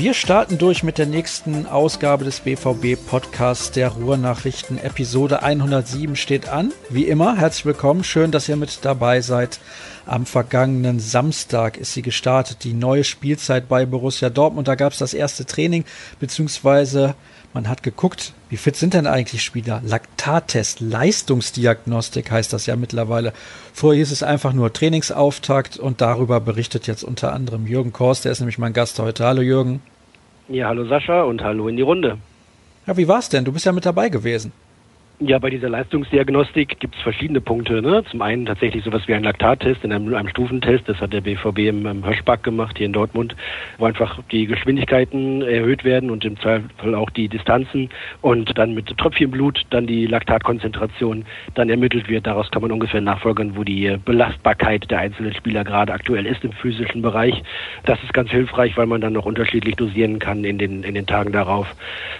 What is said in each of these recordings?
Wir starten durch mit der nächsten Ausgabe des BVB Podcasts der Ruhrnachrichten. Episode 107 steht an. Wie immer, herzlich willkommen. Schön, dass ihr mit dabei seid. Am vergangenen Samstag ist sie gestartet, die neue Spielzeit bei Borussia Dortmund. Da gab es das erste Training, beziehungsweise man hat geguckt, wie fit sind denn eigentlich Spieler? Laktattest, Leistungsdiagnostik heißt das ja mittlerweile. Vorher hieß es einfach nur Trainingsauftakt und darüber berichtet jetzt unter anderem Jürgen Korst, der ist nämlich mein Gast heute. Hallo Jürgen. Ja, hallo Sascha und hallo in die Runde. Ja, wie war's denn? Du bist ja mit dabei gewesen. Ja, bei dieser Leistungsdiagnostik gibt es verschiedene Punkte. Ne? Zum einen tatsächlich sowas wie ein Laktattest in einem, einem Stufentest. Das hat der BVB im, im Hirschbach gemacht hier in Dortmund, wo einfach die Geschwindigkeiten erhöht werden und im Zweifel auch die Distanzen und dann mit Tröpfchenblut dann die Laktatkonzentration dann ermittelt wird. Daraus kann man ungefähr nachfolgern, wo die Belastbarkeit der einzelnen Spieler gerade aktuell ist im physischen Bereich. Das ist ganz hilfreich, weil man dann noch unterschiedlich dosieren kann in den, in den Tagen darauf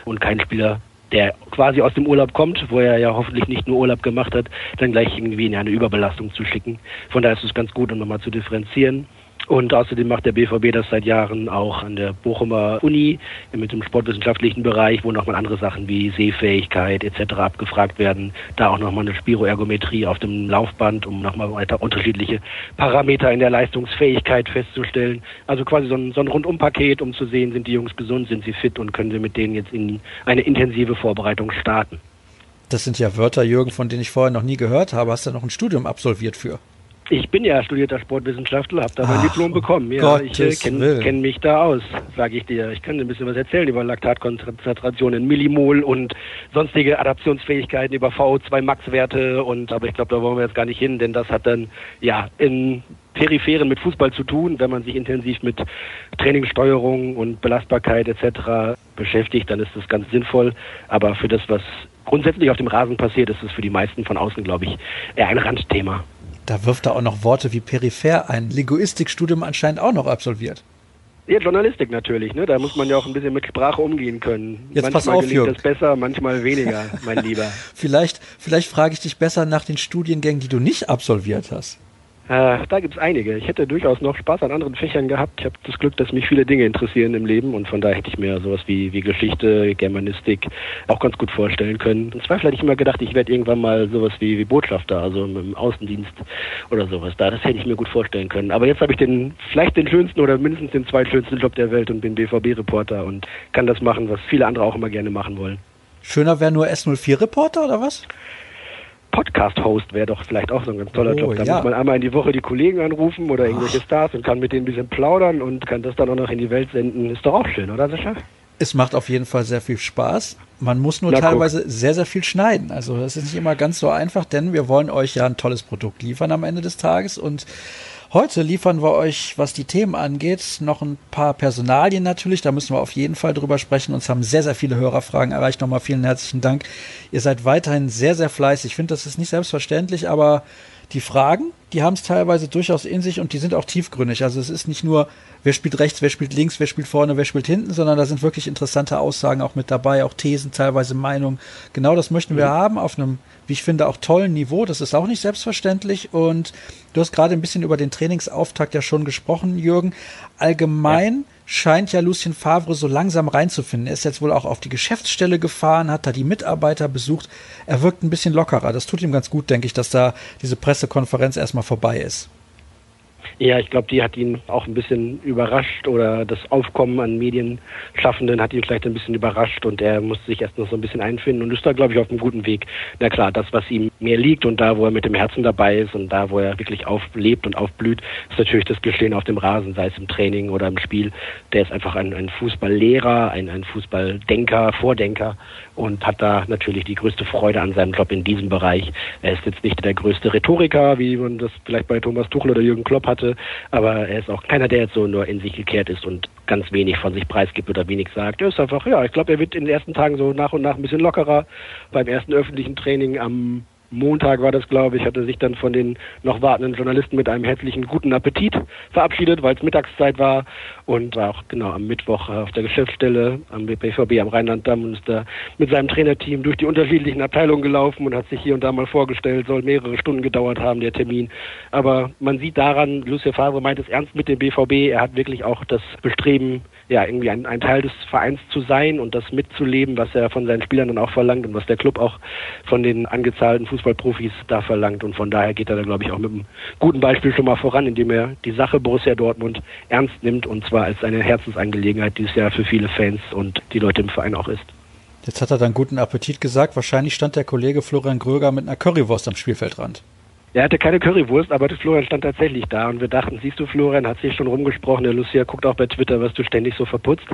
und kein Spieler der quasi aus dem Urlaub kommt, wo er ja hoffentlich nicht nur Urlaub gemacht hat, dann gleich irgendwie in eine Überbelastung zu schicken. Von daher ist es ganz gut, um nochmal zu differenzieren. Und außerdem macht der BVB das seit Jahren auch an der Bochumer Uni mit dem sportwissenschaftlichen Bereich, wo nochmal andere Sachen wie Sehfähigkeit etc. abgefragt werden. Da auch nochmal eine Spiroergometrie auf dem Laufband, um nochmal weiter unterschiedliche Parameter in der Leistungsfähigkeit festzustellen. Also quasi so ein, so ein Rundumpaket, um zu sehen, sind die Jungs gesund, sind sie fit und können wir mit denen jetzt in eine intensive Vorbereitung starten. Das sind ja Wörter, Jürgen, von denen ich vorher noch nie gehört habe. Hast du noch ein Studium absolviert für? Ich bin ja studierter Sportwissenschaftler, habe da mein Ach, Diplom bekommen. Ja, Gottes ich äh, kenne kenn mich da aus, sage ich dir. Ich kann dir ein bisschen was erzählen über Laktatkonzentration in Millimol und sonstige Adaptionsfähigkeiten über VO2 Max-Werte und aber ich glaube, da wollen wir jetzt gar nicht hin, denn das hat dann ja in Peripheren mit Fußball zu tun. Wenn man sich intensiv mit Trainingssteuerung und Belastbarkeit etc. beschäftigt, dann ist das ganz sinnvoll. Aber für das, was grundsätzlich auf dem Rasen passiert, ist es für die meisten von außen, glaube ich, eher ein Randthema. Da wirft er auch noch Worte wie peripher ein. Linguistikstudium anscheinend auch noch absolviert. Ja, Journalistik natürlich, ne? Da muss man ja auch ein bisschen mit Sprache umgehen können. Jetzt manchmal pass auf, gelingt Jürgen. das besser, manchmal weniger, mein Lieber. vielleicht, vielleicht frage ich dich besser nach den Studiengängen, die du nicht absolviert hast. Äh, da gibt es einige. Ich hätte durchaus noch Spaß an anderen Fächern gehabt. Ich habe das Glück, dass mich viele Dinge interessieren im Leben und von daher hätte ich mir sowas wie, wie Geschichte, Germanistik auch ganz gut vorstellen können. Im Zweifel hätte ich immer gedacht, ich werde irgendwann mal sowas wie, wie Botschafter, also im, Außendienst oder sowas da. Das hätte ich mir gut vorstellen können. Aber jetzt habe ich den vielleicht den schönsten oder mindestens den zweitschönsten Job der Welt und bin BVB-Reporter und kann das machen, was viele andere auch immer gerne machen wollen. Schöner wäre nur S04-Reporter oder was? Podcast-Host wäre doch vielleicht auch so ein ganz toller oh, Job. Da ja. muss man einmal in die Woche die Kollegen anrufen oder irgendwelche Ach. Stars und kann mit denen ein bisschen plaudern und kann das dann auch noch in die Welt senden. Ist doch auch schön, oder Sascha? Es macht auf jeden Fall sehr viel Spaß. Man muss nur Na, teilweise guck. sehr, sehr viel schneiden. Also das ist nicht immer ganz so einfach, denn wir wollen euch ja ein tolles Produkt liefern am Ende des Tages und Heute liefern wir euch, was die Themen angeht, noch ein paar Personalien natürlich. Da müssen wir auf jeden Fall drüber sprechen. Uns haben sehr, sehr viele Hörerfragen erreicht. Nochmal vielen herzlichen Dank. Ihr seid weiterhin sehr, sehr fleißig. Ich finde, das ist nicht selbstverständlich, aber die Fragen, die haben es teilweise durchaus in sich und die sind auch tiefgründig. Also es ist nicht nur, wer spielt rechts, wer spielt links, wer spielt vorne, wer spielt hinten, sondern da sind wirklich interessante Aussagen auch mit dabei, auch Thesen, teilweise Meinungen. Genau das möchten wir mhm. haben auf einem, wie ich finde, auch tollen Niveau. Das ist auch nicht selbstverständlich. Und du hast gerade ein bisschen über den Trainingsauftakt ja schon gesprochen, Jürgen. Allgemein ja scheint ja Lucien Favre so langsam reinzufinden. Er ist jetzt wohl auch auf die Geschäftsstelle gefahren, hat da die Mitarbeiter besucht. Er wirkt ein bisschen lockerer. Das tut ihm ganz gut, denke ich, dass da diese Pressekonferenz erstmal vorbei ist. Ja, ich glaube, die hat ihn auch ein bisschen überrascht oder das Aufkommen an Medienschaffenden hat ihn vielleicht ein bisschen überrascht und er musste sich erst noch so ein bisschen einfinden und ist da, glaube ich, auf einem guten Weg. Na klar, das, was ihm mehr liegt und da, wo er mit dem Herzen dabei ist und da, wo er wirklich auflebt und aufblüht, ist natürlich das Geschehen auf dem Rasen, sei es im Training oder im Spiel. Der ist einfach ein, ein Fußballlehrer, ein, ein Fußballdenker, Vordenker und hat da natürlich die größte Freude an seinem Job in diesem Bereich. Er ist jetzt nicht der größte Rhetoriker, wie man das vielleicht bei Thomas Tuchel oder Jürgen Klopp hatte, aber er ist auch keiner, der jetzt so nur in sich gekehrt ist und ganz wenig von sich preisgibt oder wenig sagt. Er ist einfach, ja, ich glaube, er wird in den ersten Tagen so nach und nach ein bisschen lockerer. Beim ersten öffentlichen Training am Montag war das, glaube ich, hatte sich dann von den noch wartenden Journalisten mit einem herzlichen guten Appetit verabschiedet, weil es Mittagszeit war und war auch genau am Mittwoch auf der Geschäftsstelle am BVB am Rheinland-Damm und ist da mit seinem Trainerteam durch die unterschiedlichen Abteilungen gelaufen und hat sich hier und da mal vorgestellt, soll mehrere Stunden gedauert haben, der Termin. Aber man sieht daran, Lucia Favre meint es ernst mit dem BVB, er hat wirklich auch das Bestreben, ja, irgendwie ein, ein Teil des Vereins zu sein und das mitzuleben, was er von seinen Spielern dann auch verlangt und was der Club auch von den angezahlten Fußballprofis da verlangt. Und von daher geht er da, glaube ich, auch mit einem guten Beispiel schon mal voran, indem er die Sache Borussia Dortmund ernst nimmt und zwar als eine Herzensangelegenheit, die es ja für viele Fans und die Leute im Verein auch ist. Jetzt hat er dann guten Appetit gesagt. Wahrscheinlich stand der Kollege Florian Gröger mit einer Currywurst am Spielfeldrand. Er hatte keine Currywurst, aber Florian stand tatsächlich da und wir dachten, siehst du, Florian hat sich schon rumgesprochen, der Lucia guckt auch bei Twitter, was du ständig so verputzt.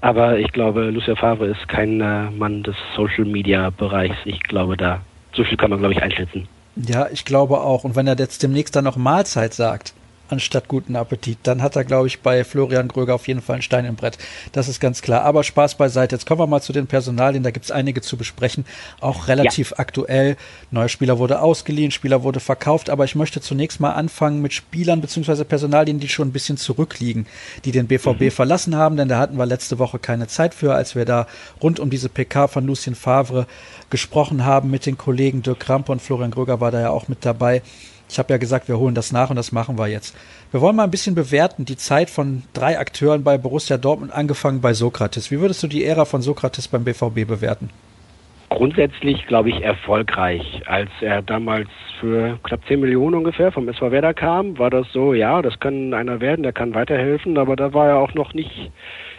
Aber ich glaube, Lucia Favre ist kein äh, Mann des Social Media Bereichs. Ich glaube, da so viel kann man, glaube ich, einschätzen. Ja, ich glaube auch. Und wenn er jetzt demnächst dann noch Mahlzeit sagt, anstatt guten Appetit. Dann hat er, glaube ich, bei Florian Gröger auf jeden Fall einen Stein im Brett. Das ist ganz klar. Aber Spaß beiseite. Jetzt kommen wir mal zu den Personalien. Da gibt es einige zu besprechen. Auch relativ ja. aktuell. Neuer Spieler wurde ausgeliehen, Spieler wurde verkauft. Aber ich möchte zunächst mal anfangen mit Spielern bzw. Personalien, die schon ein bisschen zurückliegen, die den BVB mhm. verlassen haben. Denn da hatten wir letzte Woche keine Zeit für, als wir da rund um diese PK von Lucien Favre gesprochen haben mit den Kollegen Dirk Krampe und Florian Gröger war da ja auch mit dabei. Ich habe ja gesagt, wir holen das nach und das machen wir jetzt. Wir wollen mal ein bisschen bewerten, die Zeit von drei Akteuren bei Borussia Dortmund, angefangen bei Sokrates. Wie würdest du die Ära von Sokrates beim BVB bewerten? Grundsätzlich, glaube ich, erfolgreich. Als er damals für knapp 10 Millionen ungefähr vom SV Werder kam, war das so, ja, das kann einer werden, der kann weiterhelfen, aber da war er auch noch nicht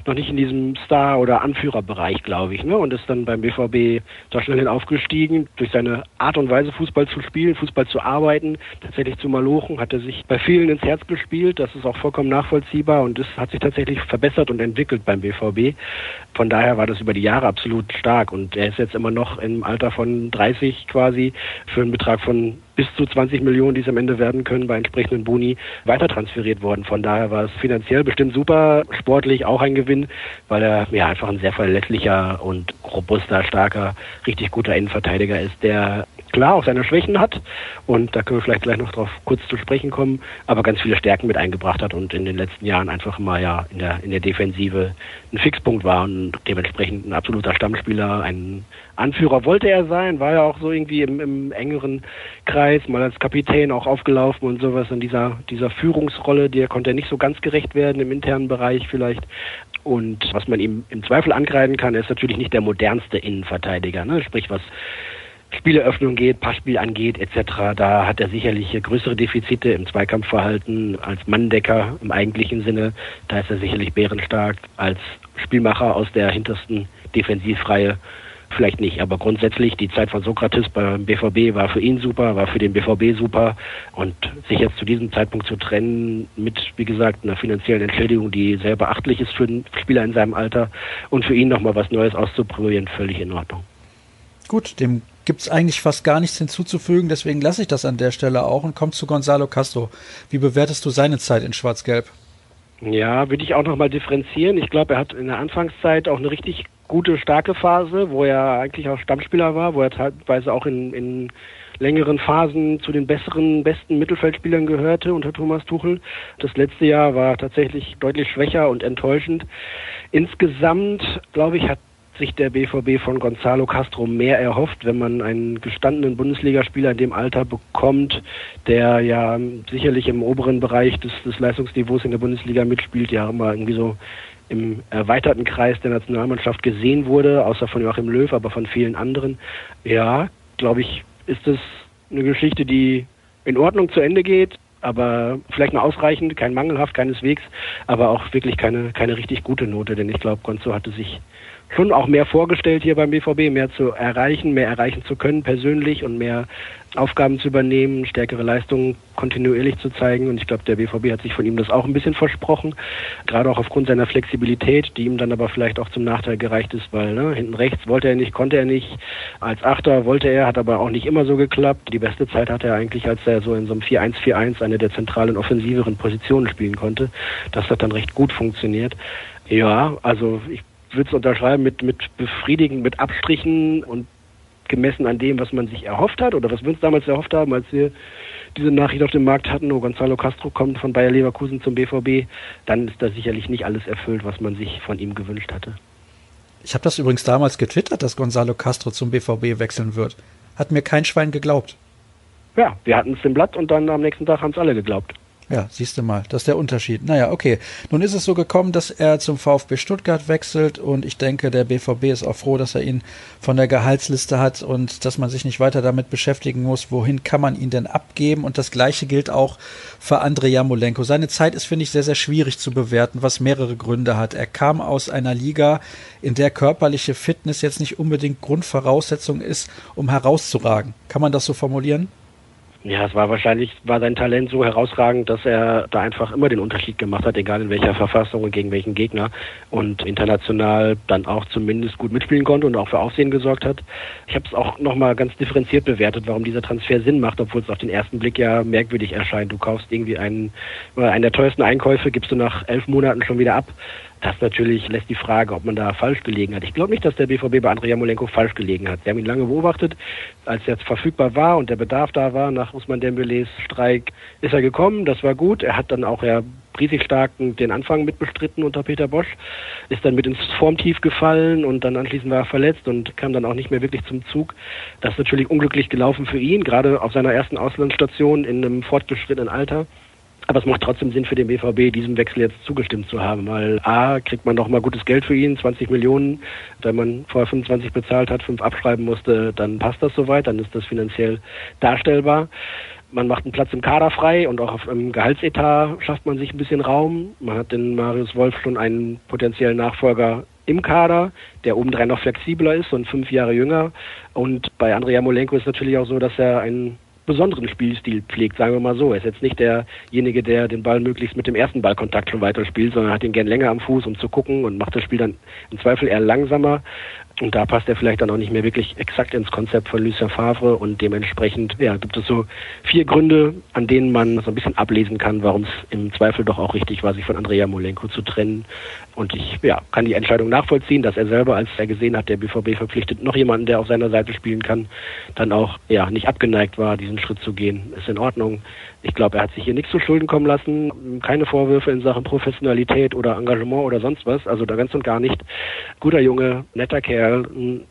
noch nicht in diesem Star- oder Anführerbereich, glaube ich, ne? Und ist dann beim BVB da schnell hin aufgestiegen. Durch seine Art und Weise, Fußball zu spielen, Fußball zu arbeiten, tatsächlich zu malochen, hat er sich bei vielen ins Herz gespielt. Das ist auch vollkommen nachvollziehbar und es hat sich tatsächlich verbessert und entwickelt beim BVB. Von daher war das über die Jahre absolut stark und er ist jetzt immer noch im Alter von 30 quasi für einen Betrag von bis zu 20 Millionen, die es am Ende werden können, bei entsprechenden Boni weiter transferiert worden. Von daher war es finanziell bestimmt super, sportlich auch ein Gewinn, weil er ja einfach ein sehr verlässlicher und robuster, starker, richtig guter Innenverteidiger ist, der klar auch seine Schwächen hat und da können wir vielleicht gleich noch drauf kurz zu sprechen kommen, aber ganz viele Stärken mit eingebracht hat und in den letzten Jahren einfach mal ja in der in der Defensive ein Fixpunkt war und dementsprechend ein absoluter Stammspieler, ein Anführer wollte er sein, war ja auch so irgendwie im, im engeren Kreis, mal als Kapitän auch aufgelaufen und sowas in dieser dieser Führungsrolle, der konnte er nicht so ganz gerecht werden im internen Bereich vielleicht. Und was man ihm im Zweifel ankreiden kann, er ist natürlich nicht der modernste Innenverteidiger, ne? sprich was Spieleröffnung geht, Passspiel angeht etc. Da hat er sicherlich größere Defizite im Zweikampfverhalten als Manndecker im eigentlichen Sinne. Da ist er sicherlich bärenstark als Spielmacher aus der hintersten Defensivreihe. Vielleicht nicht, aber grundsätzlich die Zeit von Sokrates beim BVB war für ihn super, war für den BVB super und sich jetzt zu diesem Zeitpunkt zu trennen mit, wie gesagt, einer finanziellen Entschädigung, die sehr beachtlich ist für einen Spieler in seinem Alter und für ihn nochmal was Neues auszuprobieren, völlig in Ordnung. Gut, dem gibt es eigentlich fast gar nichts hinzuzufügen, deswegen lasse ich das an der Stelle auch und komme zu Gonzalo Castro. Wie bewertest du seine Zeit in Schwarz-Gelb? Ja, würde ich auch nochmal differenzieren. Ich glaube, er hat in der Anfangszeit auch eine richtig gute, starke Phase, wo er eigentlich auch Stammspieler war, wo er teilweise auch in, in längeren Phasen zu den besseren, besten Mittelfeldspielern gehörte unter Thomas Tuchel. Das letzte Jahr war tatsächlich deutlich schwächer und enttäuschend. Insgesamt, glaube ich, hat sich der BVB von Gonzalo Castro mehr erhofft, wenn man einen gestandenen Bundesligaspieler in dem Alter bekommt, der ja sicherlich im oberen Bereich des, des Leistungsniveaus in der Bundesliga mitspielt, ja immer irgendwie so im erweiterten Kreis der Nationalmannschaft gesehen wurde, außer von Joachim Löw, aber von vielen anderen. Ja, glaube ich, ist es eine Geschichte, die in Ordnung zu Ende geht, aber vielleicht nur ausreichend, kein mangelhaft keineswegs, aber auch wirklich keine, keine richtig gute Note, denn ich glaube, Gonzo hatte sich schon auch mehr vorgestellt hier beim BVB, mehr zu erreichen, mehr erreichen zu können persönlich und mehr Aufgaben zu übernehmen, stärkere Leistungen kontinuierlich zu zeigen. Und ich glaube, der BVB hat sich von ihm das auch ein bisschen versprochen, gerade auch aufgrund seiner Flexibilität, die ihm dann aber vielleicht auch zum Nachteil gereicht ist, weil ne, hinten rechts wollte er nicht, konnte er nicht. Als Achter wollte er, hat aber auch nicht immer so geklappt. Die beste Zeit hatte er eigentlich, als er so in so einem 4-1-4-1 eine der zentralen offensiveren Positionen spielen konnte. Das hat dann recht gut funktioniert. Ja, also ich würde es unterschreiben mit, mit befriedigen, mit Abstrichen und gemessen an dem, was man sich erhofft hat oder was wir uns damals erhofft haben, als wir diese Nachricht auf dem Markt hatten, oh, Gonzalo Castro kommt von Bayer Leverkusen zum BVB, dann ist da sicherlich nicht alles erfüllt, was man sich von ihm gewünscht hatte. Ich habe das übrigens damals getwittert, dass Gonzalo Castro zum BVB wechseln wird. Hat mir kein Schwein geglaubt. Ja, wir hatten es im Blatt und dann am nächsten Tag haben es alle geglaubt. Ja, siehst du mal, das ist der Unterschied. Naja, okay. Nun ist es so gekommen, dass er zum VfB Stuttgart wechselt und ich denke, der BVB ist auch froh, dass er ihn von der Gehaltsliste hat und dass man sich nicht weiter damit beschäftigen muss, wohin kann man ihn denn abgeben. Und das Gleiche gilt auch für Andrei Jamolenko. Seine Zeit ist, finde ich, sehr, sehr schwierig zu bewerten, was mehrere Gründe hat. Er kam aus einer Liga, in der körperliche Fitness jetzt nicht unbedingt Grundvoraussetzung ist, um herauszuragen. Kann man das so formulieren? Ja, es war wahrscheinlich, war sein Talent so herausragend, dass er da einfach immer den Unterschied gemacht hat, egal in welcher Verfassung und gegen welchen Gegner und international dann auch zumindest gut mitspielen konnte und auch für Aufsehen gesorgt hat. Ich habe es auch nochmal ganz differenziert bewertet, warum dieser Transfer Sinn macht, obwohl es auf den ersten Blick ja merkwürdig erscheint. Du kaufst irgendwie einen, einen der teuersten Einkäufe, gibst du nach elf Monaten schon wieder ab. Das natürlich lässt die Frage, ob man da falsch gelegen hat. Ich glaube nicht, dass der BVB bei Andrei Jamolenko falsch gelegen hat. Sie haben ihn lange beobachtet. Als er verfügbar war und der Bedarf da war, nach Usman Dembélés Streik, ist er gekommen. Das war gut. Er hat dann auch ja riesig stark den Anfang mitbestritten unter Peter Bosch, ist dann mit ins Formtief gefallen und dann anschließend war er verletzt und kam dann auch nicht mehr wirklich zum Zug. Das ist natürlich unglücklich gelaufen für ihn, gerade auf seiner ersten Auslandsstation in einem fortgeschrittenen Alter. Aber es macht trotzdem Sinn für den BVB, diesem Wechsel jetzt zugestimmt zu haben, weil A, kriegt man noch mal gutes Geld für ihn, 20 Millionen. Wenn man vorher 25 bezahlt hat, fünf abschreiben musste, dann passt das soweit, dann ist das finanziell darstellbar. Man macht einen Platz im Kader frei und auch auf einem Gehaltsetat schafft man sich ein bisschen Raum. Man hat den Marius Wolf schon einen potenziellen Nachfolger im Kader, der obendrein noch flexibler ist und fünf Jahre jünger. Und bei Andrea Molenko ist natürlich auch so, dass er einen besonderen Spielstil pflegt, sagen wir mal so. Er ist jetzt nicht derjenige, der den Ball möglichst mit dem ersten Ballkontakt schon weiterspielt, sondern hat ihn gern länger am Fuß, um zu gucken und macht das Spiel dann im Zweifel eher langsamer. Und da passt er vielleicht dann auch nicht mehr wirklich exakt ins Konzept von Lucien Favre und dementsprechend ja, gibt es so vier Gründe, an denen man so ein bisschen ablesen kann, warum es im Zweifel doch auch richtig war, sich von Andrea Molenko zu trennen. Und ich ja, kann die Entscheidung nachvollziehen, dass er selber, als er gesehen hat, der BVB verpflichtet noch jemanden, der auf seiner Seite spielen kann, dann auch ja nicht abgeneigt war, diesen Schritt zu gehen. Ist in Ordnung. Ich glaube, er hat sich hier nichts zu Schulden kommen lassen. Keine Vorwürfe in Sachen Professionalität oder Engagement oder sonst was. Also da ganz und gar nicht. Guter Junge, netter Kerl,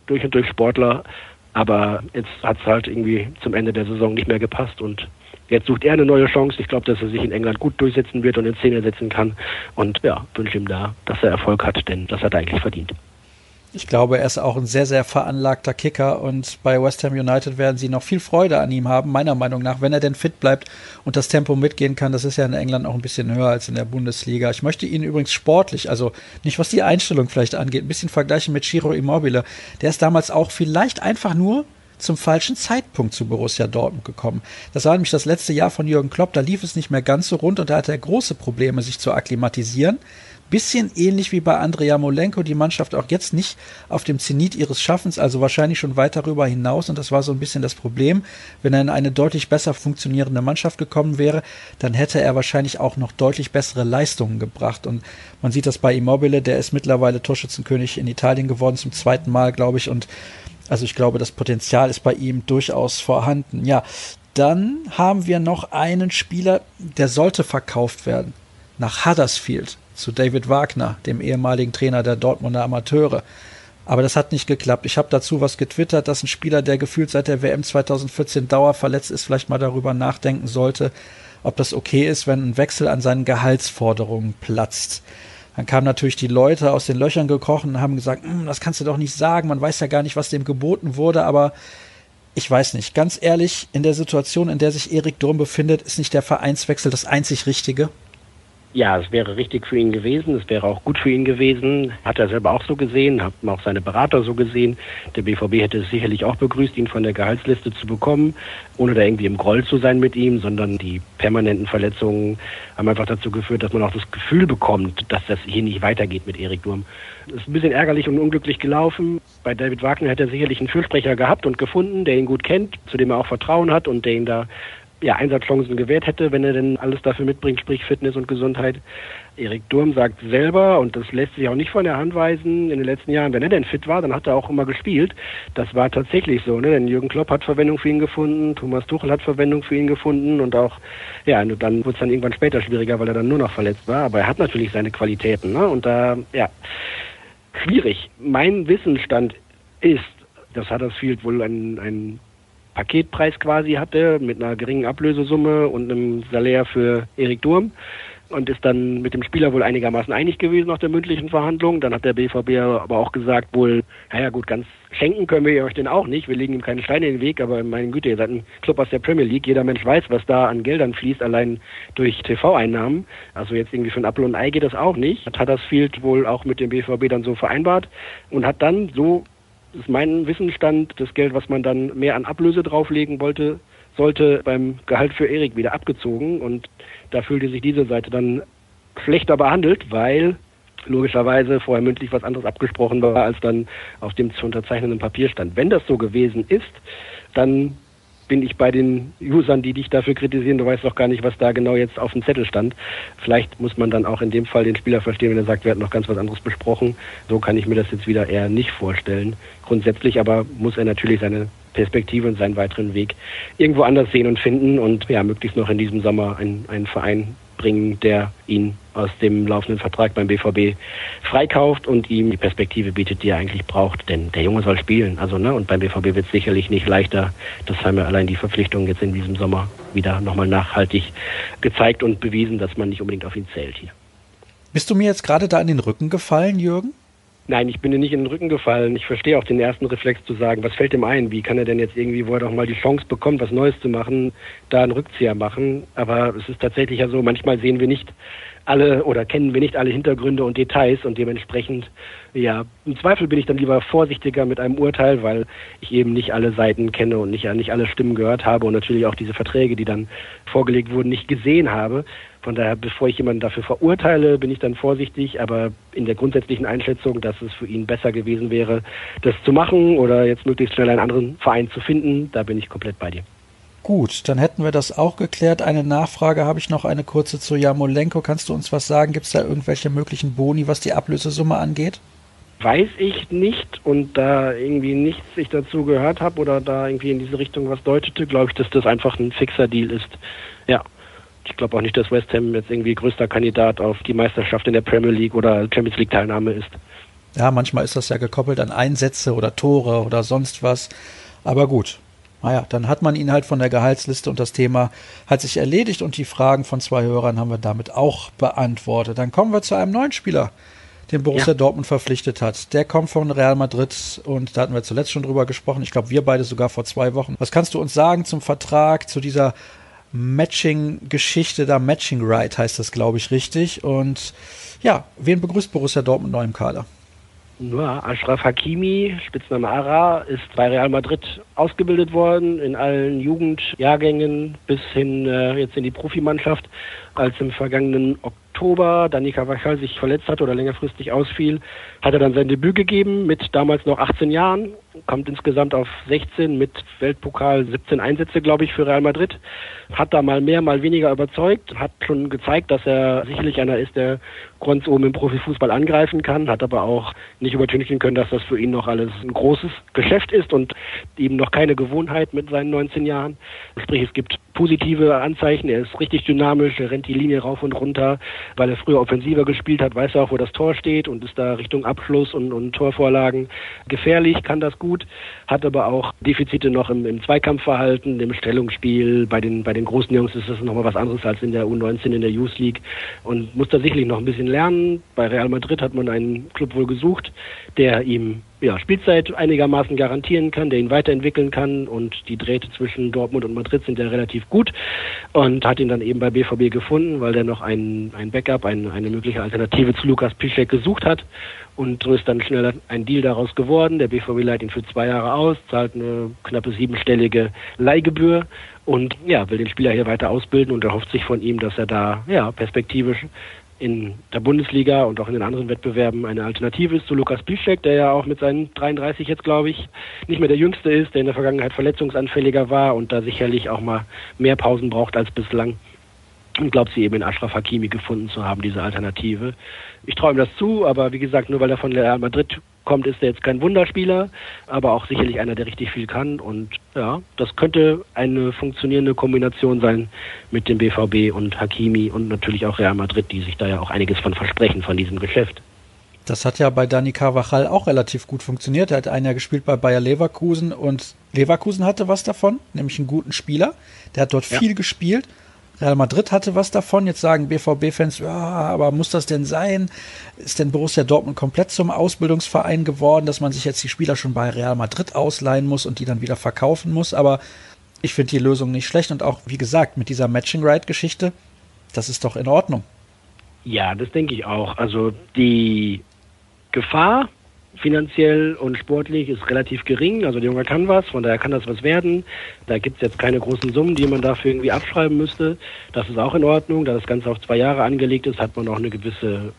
durch und durch Sportler. Aber jetzt hat es halt irgendwie zum Ende der Saison nicht mehr gepasst und Jetzt sucht er eine neue Chance. Ich glaube, dass er sich in England gut durchsetzen wird und in Szene setzen kann. Und ja, wünsche ihm da, dass er Erfolg hat, denn das hat er eigentlich verdient. Ich glaube, er ist auch ein sehr, sehr veranlagter Kicker und bei West Ham United werden sie noch viel Freude an ihm haben, meiner Meinung nach, wenn er denn fit bleibt und das Tempo mitgehen kann. Das ist ja in England auch ein bisschen höher als in der Bundesliga. Ich möchte ihn übrigens sportlich, also nicht was die Einstellung vielleicht angeht, ein bisschen vergleichen mit Chiro Immobile. Der ist damals auch vielleicht einfach nur zum falschen Zeitpunkt zu Borussia Dortmund gekommen. Das war nämlich das letzte Jahr von Jürgen Klopp, da lief es nicht mehr ganz so rund und da hatte er große Probleme, sich zu akklimatisieren. Bisschen ähnlich wie bei Andrea Molenko, die Mannschaft auch jetzt nicht auf dem Zenit ihres Schaffens, also wahrscheinlich schon weit darüber hinaus. Und das war so ein bisschen das Problem. Wenn er in eine deutlich besser funktionierende Mannschaft gekommen wäre, dann hätte er wahrscheinlich auch noch deutlich bessere Leistungen gebracht. Und man sieht das bei Immobile, der ist mittlerweile Torschützenkönig in Italien geworden, zum zweiten Mal, glaube ich. Und also ich glaube, das Potenzial ist bei ihm durchaus vorhanden. Ja, dann haben wir noch einen Spieler, der sollte verkauft werden nach Huddersfield zu David Wagner, dem ehemaligen Trainer der Dortmunder Amateure. Aber das hat nicht geklappt. Ich habe dazu was getwittert, dass ein Spieler, der gefühlt seit der WM 2014 dauerverletzt ist, vielleicht mal darüber nachdenken sollte, ob das okay ist, wenn ein Wechsel an seinen Gehaltsforderungen platzt. Dann kamen natürlich die Leute aus den Löchern gekrochen und haben gesagt, hm, das kannst du doch nicht sagen, man weiß ja gar nicht, was dem geboten wurde, aber ich weiß nicht. Ganz ehrlich, in der Situation, in der sich Erik Durm befindet, ist nicht der Vereinswechsel das einzig Richtige? Ja, es wäre richtig für ihn gewesen, es wäre auch gut für ihn gewesen. Hat er selber auch so gesehen, hat auch seine Berater so gesehen. Der BVB hätte es sicherlich auch begrüßt, ihn von der Gehaltsliste zu bekommen, ohne da irgendwie im Groll zu sein mit ihm, sondern die permanenten Verletzungen haben einfach dazu geführt, dass man auch das Gefühl bekommt, dass das hier nicht weitergeht mit Erik Durm. Es ist ein bisschen ärgerlich und unglücklich gelaufen. Bei David Wagner hätte er sicherlich einen Fürsprecher gehabt und gefunden, der ihn gut kennt, zu dem er auch Vertrauen hat und der ihn da ja, Einsatzchancen gewährt hätte, wenn er denn alles dafür mitbringt, sprich Fitness und Gesundheit. Erik Durm sagt selber, und das lässt sich auch nicht von der Hand weisen, in den letzten Jahren, wenn er denn fit war, dann hat er auch immer gespielt. Das war tatsächlich so, ne? Denn Jürgen Klopp hat Verwendung für ihn gefunden, Thomas Tuchel hat Verwendung für ihn gefunden und auch, ja, dann wurde es dann irgendwann später schwieriger, weil er dann nur noch verletzt war. Aber er hat natürlich seine Qualitäten, ne? Und da, ja, schwierig. Mein Wissensstand ist, dass Huddersfield wohl ein, ein Paketpreis quasi hatte mit einer geringen Ablösesumme und einem Salär für Erik Durm und ist dann mit dem Spieler wohl einigermaßen einig gewesen nach der mündlichen Verhandlung. Dann hat der BVB aber auch gesagt, wohl, naja gut, ganz schenken können wir euch den auch nicht. Wir legen ihm keine Steine in den Weg, aber meine Güte, ihr seid ein Club aus der Premier League. Jeder Mensch weiß, was da an Geldern fließt, allein durch TV-Einnahmen. Also jetzt irgendwie für ein Apfel und Ei geht das auch nicht. Hat das Field wohl auch mit dem BVB dann so vereinbart und hat dann so ist mein Wissensstand, das Geld, was man dann mehr an Ablöse drauflegen wollte, sollte beim Gehalt für Erik wieder abgezogen. Und da fühlte sich diese Seite dann schlechter behandelt, weil logischerweise vorher mündlich was anderes abgesprochen war, als dann auf dem zu unterzeichnenden Papier stand. Wenn das so gewesen ist, dann bin ich bei den Usern, die dich dafür kritisieren. Du weißt doch gar nicht, was da genau jetzt auf dem Zettel stand. Vielleicht muss man dann auch in dem Fall den Spieler verstehen, wenn er sagt, wir hatten noch ganz was anderes besprochen. So kann ich mir das jetzt wieder eher nicht vorstellen. Grundsätzlich aber muss er natürlich seine Perspektive und seinen weiteren Weg irgendwo anders sehen und finden und ja, möglichst noch in diesem Sommer einen, einen Verein bringen, der ihn aus dem laufenden Vertrag beim BVB freikauft und ihm die Perspektive bietet, die er eigentlich braucht. Denn der Junge soll spielen. Also, ne, und beim BVB wird es sicherlich nicht leichter. Das haben ja allein die Verpflichtungen jetzt in diesem Sommer wieder nochmal nachhaltig gezeigt und bewiesen, dass man nicht unbedingt auf ihn zählt hier. Bist du mir jetzt gerade da in den Rücken gefallen, Jürgen? Nein, ich bin dir nicht in den Rücken gefallen. Ich verstehe auch den ersten Reflex zu sagen, was fällt ihm ein? Wie kann er denn jetzt irgendwie, wo er doch mal die Chance bekommt, was Neues zu machen, da einen Rückzieher machen? Aber es ist tatsächlich ja so, manchmal sehen wir nicht alle oder kennen wir nicht alle Hintergründe und Details und dementsprechend, ja, im Zweifel bin ich dann lieber vorsichtiger mit einem Urteil, weil ich eben nicht alle Seiten kenne und nicht, nicht alle Stimmen gehört habe und natürlich auch diese Verträge, die dann vorgelegt wurden, nicht gesehen habe. Von daher, bevor ich jemanden dafür verurteile, bin ich dann vorsichtig, aber in der grundsätzlichen Einschätzung, dass es für ihn besser gewesen wäre, das zu machen oder jetzt möglichst schnell einen anderen Verein zu finden, da bin ich komplett bei dir. Gut, dann hätten wir das auch geklärt. Eine Nachfrage habe ich noch, eine kurze zu Jamolenko. Kannst du uns was sagen? Gibt es da irgendwelche möglichen Boni, was die Ablösesumme angeht? Weiß ich nicht und da irgendwie nichts ich dazu gehört habe oder da irgendwie in diese Richtung was deutete, glaube ich, dass das einfach ein fixer Deal ist. Ja, ich glaube auch nicht, dass West Ham jetzt irgendwie größter Kandidat auf die Meisterschaft in der Premier League oder Champions League Teilnahme ist. Ja, manchmal ist das ja gekoppelt an Einsätze oder Tore oder sonst was. Aber gut. Naja, dann hat man ihn halt von der Gehaltsliste und das Thema hat sich erledigt und die Fragen von zwei Hörern haben wir damit auch beantwortet. Dann kommen wir zu einem neuen Spieler, den Borussia ja. Dortmund verpflichtet hat. Der kommt von Real Madrid und da hatten wir zuletzt schon drüber gesprochen. Ich glaube, wir beide sogar vor zwei Wochen. Was kannst du uns sagen zum Vertrag, zu dieser Matching-Geschichte, da Matching Right heißt das, glaube ich, richtig. Und ja, wen begrüßt Borussia Dortmund neu im Kader? Ja, Ashraf Hakimi, Spitzname Ara, ist bei Real Madrid ausgebildet worden, in allen Jugendjahrgängen bis hin äh, jetzt in die Profimannschaft. Als im vergangenen Oktober Danica Vachal sich verletzt hat oder längerfristig ausfiel, hat er dann sein Debüt gegeben mit damals noch 18 Jahren, kommt insgesamt auf 16 mit Weltpokal 17 Einsätze, glaube ich, für Real Madrid. Hat da mal mehr, mal weniger überzeugt, hat schon gezeigt, dass er sicherlich einer ist, der ganz oben im Profifußball angreifen kann, hat aber auch nicht übertünchen können, dass das für ihn noch alles ein großes Geschäft ist und eben noch keine Gewohnheit mit seinen 19 Jahren. Sprich, es gibt positive Anzeichen, er ist richtig dynamisch, er rennt die Linie rauf und runter, weil er früher offensiver gespielt hat, weiß er auch, wo das Tor steht und ist da Richtung Abschluss und, und Torvorlagen gefährlich, kann das gut, hat aber auch Defizite noch im, im Zweikampfverhalten, im Stellungsspiel. Bei den, bei den großen Jungs ist das nochmal was anderes als in der U19 in der Youth League und muss da sicherlich noch ein bisschen lernen. Bei Real Madrid hat man einen Club wohl gesucht, der ihm ja, Spielzeit einigermaßen garantieren kann, der ihn weiterentwickeln kann. Und die Drähte zwischen Dortmund und Madrid sind ja relativ gut. Und hat ihn dann eben bei BVB gefunden, weil der noch ein, ein Backup, ein, eine mögliche Alternative zu Lukas Piszek gesucht hat. Und so ist dann schnell ein Deal daraus geworden. Der BVB leiht ihn für zwei Jahre aus, zahlt eine knappe siebenstellige Leihgebühr und ja, will den Spieler hier weiter ausbilden. Und erhofft sich von ihm, dass er da ja perspektivisch in der Bundesliga und auch in den anderen Wettbewerben eine Alternative ist zu Lukas Piszczek, der ja auch mit seinen 33 jetzt, glaube ich, nicht mehr der Jüngste ist, der in der Vergangenheit verletzungsanfälliger war und da sicherlich auch mal mehr Pausen braucht als bislang. Und glaube, sie eben in Ashraf Hakimi gefunden zu haben, diese Alternative. Ich ihm das zu, aber wie gesagt, nur weil er von Real Madrid kommt, ist er jetzt kein Wunderspieler, aber auch sicherlich einer, der richtig viel kann. Und ja, das könnte eine funktionierende Kombination sein mit dem BVB und Hakimi und natürlich auch Real Madrid, die sich da ja auch einiges von versprechen von diesem Geschäft. Das hat ja bei Dani Carvajal auch relativ gut funktioniert. Er hat ein Jahr gespielt bei Bayer Leverkusen und Leverkusen hatte was davon, nämlich einen guten Spieler. Der hat dort ja. viel gespielt Real Madrid hatte was davon. Jetzt sagen BVB-Fans, ja, aber muss das denn sein? Ist denn Borussia Dortmund komplett zum Ausbildungsverein geworden, dass man sich jetzt die Spieler schon bei Real Madrid ausleihen muss und die dann wieder verkaufen muss? Aber ich finde die Lösung nicht schlecht und auch, wie gesagt, mit dieser Matching-Right-Geschichte, das ist doch in Ordnung. Ja, das denke ich auch. Also die Gefahr, finanziell und sportlich ist relativ gering. Also der Junge kann was, von daher kann das was werden. Da gibt es jetzt keine großen Summen, die man dafür irgendwie abschreiben müsste. Das ist auch in Ordnung. Da das Ganze auf zwei Jahre angelegt ist, hat man auch eine gewisse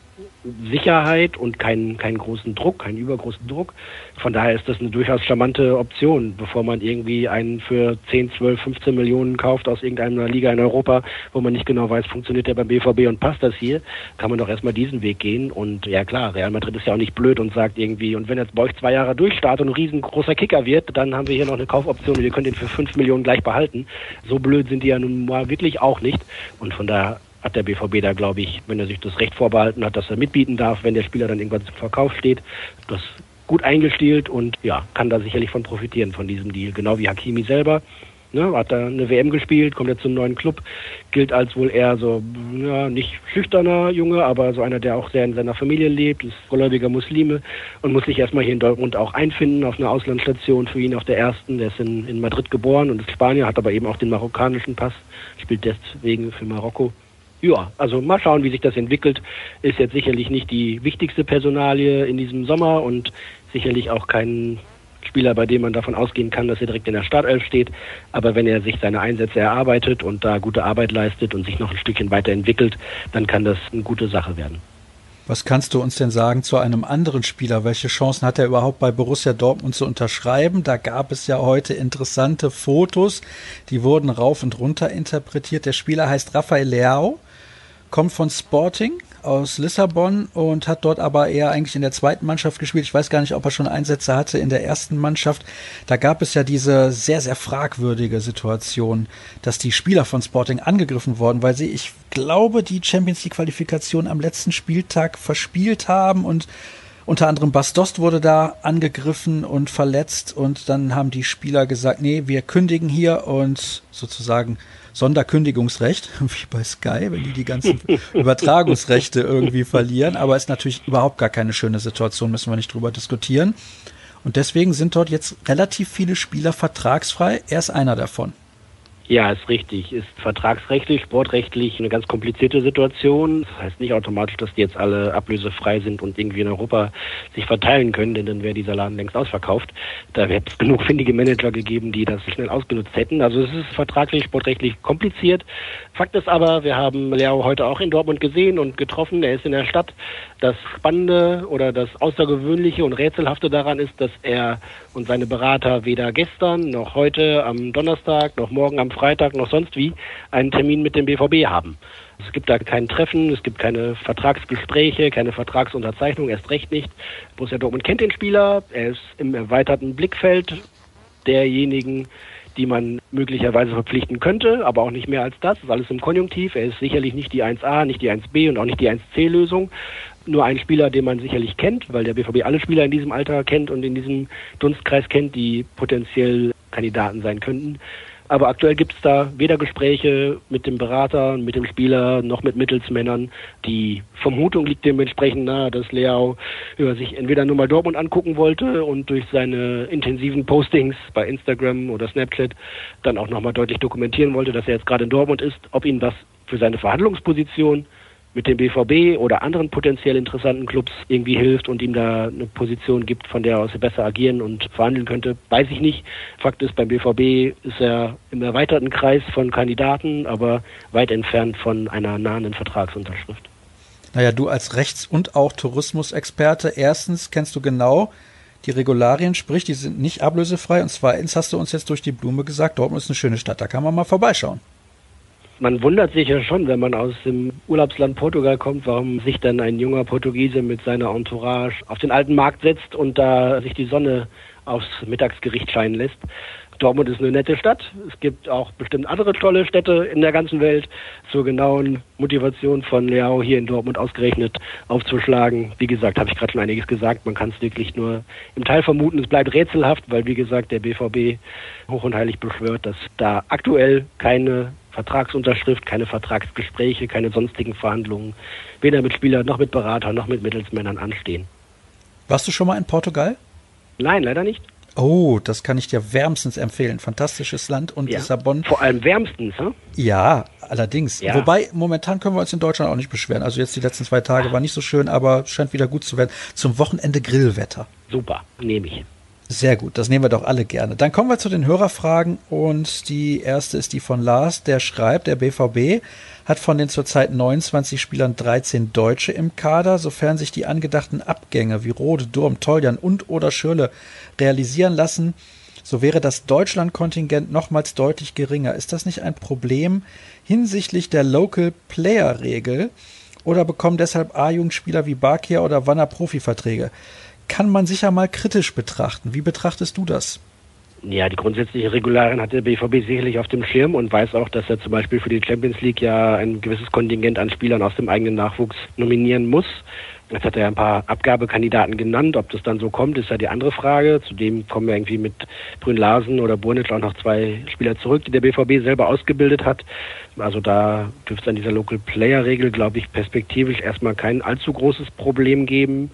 Sicherheit und keinen, keinen großen Druck, keinen übergroßen Druck. Von daher ist das eine durchaus charmante Option, bevor man irgendwie einen für 10, 12, 15 Millionen kauft aus irgendeiner Liga in Europa, wo man nicht genau weiß, funktioniert der beim BVB und passt das hier, kann man doch erstmal diesen Weg gehen. Und ja klar, Real Madrid ist ja auch nicht blöd und sagt irgendwie, und wenn jetzt bei euch zwei Jahre durchstartet und ein riesengroßer Kicker wird, dann haben wir hier noch eine Kaufoption und ihr könnt ihn für 5 Millionen gleich behalten. So blöd sind die ja nun mal wirklich auch nicht. Und von daher hat der BVB da, glaube ich, wenn er sich das Recht vorbehalten hat, dass er mitbieten darf, wenn der Spieler dann irgendwann zum Verkauf steht, das gut eingestielt und ja, kann da sicherlich von profitieren von diesem Deal. Genau wie Hakimi selber. Ne, hat da eine WM gespielt, kommt jetzt zum neuen Club, gilt als wohl eher so, ja, nicht schüchterner Junge, aber so einer, der auch sehr in seiner Familie lebt, ist gläubiger Muslime und muss sich erstmal hier in Dortmund auch einfinden auf einer Auslandsstation für ihn auf der ersten. Der ist in, in Madrid geboren und ist Spanier, hat aber eben auch den marokkanischen Pass, spielt deswegen für Marokko ja, also mal schauen, wie sich das entwickelt. Ist jetzt sicherlich nicht die wichtigste Personalie in diesem Sommer und sicherlich auch kein Spieler, bei dem man davon ausgehen kann, dass er direkt in der Startelf steht. Aber wenn er sich seine Einsätze erarbeitet und da gute Arbeit leistet und sich noch ein Stückchen weiterentwickelt, dann kann das eine gute Sache werden. Was kannst du uns denn sagen zu einem anderen Spieler? Welche Chancen hat er überhaupt bei Borussia Dortmund zu unterschreiben? Da gab es ja heute interessante Fotos, die wurden rauf und runter interpretiert. Der Spieler heißt Rafael Leao kommt von Sporting aus Lissabon und hat dort aber eher eigentlich in der zweiten Mannschaft gespielt. Ich weiß gar nicht, ob er schon Einsätze hatte in der ersten Mannschaft. Da gab es ja diese sehr, sehr fragwürdige Situation, dass die Spieler von Sporting angegriffen wurden, weil sie, ich glaube, die Champions League Qualifikation am letzten Spieltag verspielt haben und unter anderem Bastost wurde da angegriffen und verletzt und dann haben die Spieler gesagt, nee, wir kündigen hier und sozusagen Sonderkündigungsrecht, wie bei Sky, wenn die die ganzen Übertragungsrechte irgendwie verlieren. Aber ist natürlich überhaupt gar keine schöne Situation, müssen wir nicht drüber diskutieren. Und deswegen sind dort jetzt relativ viele Spieler vertragsfrei. Er ist einer davon. Ja, ist richtig. Ist vertragsrechtlich, sportrechtlich eine ganz komplizierte Situation. Das heißt nicht automatisch, dass die jetzt alle ablösefrei sind und irgendwie in Europa sich verteilen können, denn dann wäre dieser Laden längst ausverkauft. Da hätte es genug findige Manager gegeben, die das schnell ausgenutzt hätten. Also es ist vertraglich, sportrechtlich kompliziert. Fakt ist aber, wir haben Leo heute auch in Dortmund gesehen und getroffen. Er ist in der Stadt. Das Spannende oder das Außergewöhnliche und Rätselhafte daran ist, dass er und seine Berater weder gestern noch heute am Donnerstag noch morgen am Freitag noch sonst wie einen Termin mit dem BVB haben. Es gibt da kein Treffen, es gibt keine Vertragsgespräche, keine Vertragsunterzeichnung, erst recht nicht. Borussia Dortmund kennt den Spieler, er ist im erweiterten Blickfeld derjenigen, die man möglicherweise verpflichten könnte, aber auch nicht mehr als das. Das ist alles im Konjunktiv. Er ist sicherlich nicht die 1a, nicht die 1b und auch nicht die 1c-Lösung. Nur ein Spieler, den man sicherlich kennt, weil der BVB alle Spieler in diesem Alter kennt und in diesem Dunstkreis kennt, die potenziell Kandidaten sein könnten. Aber aktuell gibt es da weder Gespräche mit dem Berater, mit dem Spieler, noch mit Mittelsmännern. Die Vermutung liegt dementsprechend nahe, dass Leao sich entweder nur mal Dortmund angucken wollte und durch seine intensiven Postings bei Instagram oder Snapchat dann auch nochmal deutlich dokumentieren wollte, dass er jetzt gerade in Dortmund ist, ob ihn das für seine Verhandlungsposition mit dem BVB oder anderen potenziell interessanten Clubs irgendwie hilft und ihm da eine Position gibt, von der aus er besser agieren und verhandeln könnte, weiß ich nicht. Fakt ist, beim BVB ist er im erweiterten Kreis von Kandidaten, aber weit entfernt von einer nahenden Vertragsunterschrift. Naja, du als Rechts- und auch Tourismusexperte, erstens kennst du genau die Regularien, sprich, die sind nicht ablösefrei. Und zweitens hast du uns jetzt durch die Blume gesagt, Dortmund ist eine schöne Stadt, da kann man mal vorbeischauen. Man wundert sich ja schon, wenn man aus dem Urlaubsland Portugal kommt, warum sich dann ein junger Portugiese mit seiner Entourage auf den alten Markt setzt und da sich die Sonne aufs Mittagsgericht scheinen lässt. Dortmund ist eine nette Stadt. Es gibt auch bestimmt andere tolle Städte in der ganzen Welt. Zur genauen Motivation von Leao hier in Dortmund ausgerechnet aufzuschlagen. Wie gesagt, habe ich gerade schon einiges gesagt. Man kann es wirklich nur im Teil vermuten. Es bleibt rätselhaft, weil wie gesagt der BVB hoch und heilig beschwört, dass da aktuell keine Vertragsunterschrift, keine Vertragsgespräche, keine sonstigen Verhandlungen, weder mit Spielern noch mit Beratern noch mit Mittelsmännern anstehen. Warst du schon mal in Portugal? Nein, leider nicht. Oh, das kann ich dir wärmstens empfehlen. Fantastisches Land und Ja. Lissabon. Vor allem wärmstens, hm? Ja, allerdings. Ja. Wobei, momentan können wir uns in Deutschland auch nicht beschweren. Also jetzt die letzten zwei Tage war nicht so schön, aber scheint wieder gut zu werden. Zum Wochenende Grillwetter. Super, nehme ich. Sehr gut, das nehmen wir doch alle gerne. Dann kommen wir zu den Hörerfragen und die erste ist die von Lars, der schreibt, der BVB hat von den zurzeit 29 Spielern 13 Deutsche im Kader. Sofern sich die angedachten Abgänge wie Rode, Durm, Toljan und oder Schürle realisieren lassen, so wäre das Deutschland-Kontingent nochmals deutlich geringer. Ist das nicht ein Problem hinsichtlich der Local Player Regel oder bekommen deshalb A-Jugendspieler wie Bakir oder Wanner Profiverträge? Kann man sicher mal kritisch betrachten. Wie betrachtest du das? Ja, die grundsätzliche Regularien hat der BVB sicherlich auf dem Schirm und weiß auch, dass er zum Beispiel für die Champions League ja ein gewisses Kontingent an Spielern aus dem eigenen Nachwuchs nominieren muss. Jetzt hat er ja ein paar Abgabekandidaten genannt. Ob das dann so kommt, ist ja die andere Frage. Zudem kommen ja irgendwie mit Brünn Larsen oder Burnic auch noch zwei Spieler zurück, die der BVB selber ausgebildet hat. Also da dürfte es an dieser Local Player Regel, glaube ich, perspektivisch erstmal kein allzu großes Problem geben.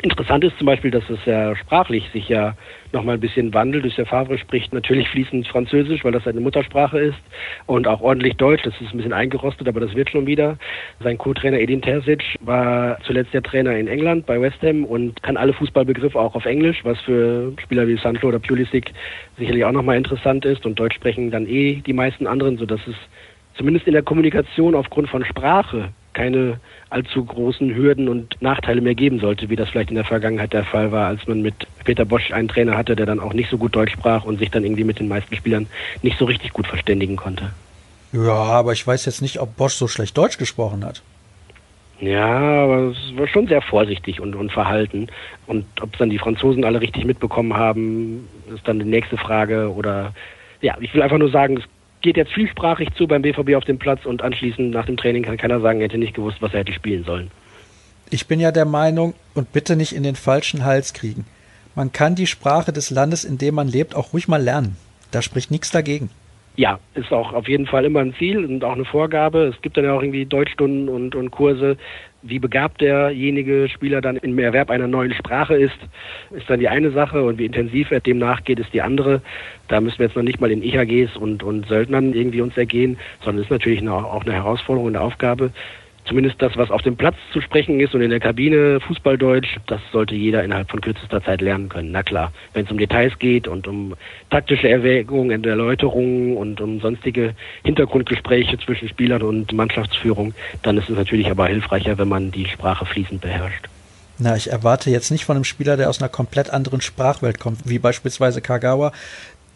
Interessant ist zum Beispiel, dass es ja sprachlich sich ja nochmal ein bisschen wandelt. Der Favre spricht natürlich fließend Französisch, weil das seine Muttersprache ist und auch ordentlich Deutsch. Das ist ein bisschen eingerostet, aber das wird schon wieder. Sein Co-Trainer Edin Terzic war zuletzt der Trainer in England bei West Ham und kann alle Fußballbegriffe auch auf Englisch, was für Spieler wie Sancho oder Pulisic sicherlich auch nochmal interessant ist und Deutsch sprechen dann eh die meisten anderen, sodass es zumindest in der Kommunikation aufgrund von Sprache keine allzu großen Hürden und Nachteile mehr geben sollte, wie das vielleicht in der Vergangenheit der Fall war, als man mit Peter Bosch einen Trainer hatte, der dann auch nicht so gut Deutsch sprach und sich dann irgendwie mit den meisten Spielern nicht so richtig gut verständigen konnte. Ja, aber ich weiß jetzt nicht, ob Bosch so schlecht Deutsch gesprochen hat. Ja, aber es war schon sehr vorsichtig und, und verhalten. Und ob es dann die Franzosen alle richtig mitbekommen haben, ist dann die nächste Frage. Oder ja, ich will einfach nur sagen, es geht jetzt vielsprachig zu beim BVB auf dem Platz und anschließend nach dem Training kann keiner sagen, er hätte nicht gewusst, was er hätte spielen sollen. Ich bin ja der Meinung, und bitte nicht in den falschen Hals kriegen, man kann die Sprache des Landes, in dem man lebt, auch ruhig mal lernen. Da spricht nichts dagegen. Ja, ist auch auf jeden Fall immer ein Ziel und auch eine Vorgabe. Es gibt dann ja auch irgendwie Deutschstunden und, und Kurse. Wie begabt derjenige Spieler dann im Erwerb einer neuen Sprache ist, ist dann die eine Sache und wie intensiv er dem nachgeht, ist die andere. Da müssen wir jetzt noch nicht mal in IHGs und, und Söldnern irgendwie uns ergehen, sondern ist natürlich eine, auch eine Herausforderung und eine Aufgabe. Zumindest das, was auf dem Platz zu sprechen ist und in der Kabine, Fußballdeutsch, das sollte jeder innerhalb von kürzester Zeit lernen können. Na klar, wenn es um Details geht und um taktische Erwägungen, und Erläuterungen und um sonstige Hintergrundgespräche zwischen Spielern und Mannschaftsführung, dann ist es natürlich aber hilfreicher, wenn man die Sprache fließend beherrscht. Na, ich erwarte jetzt nicht von einem Spieler, der aus einer komplett anderen Sprachwelt kommt, wie beispielsweise Kagawa,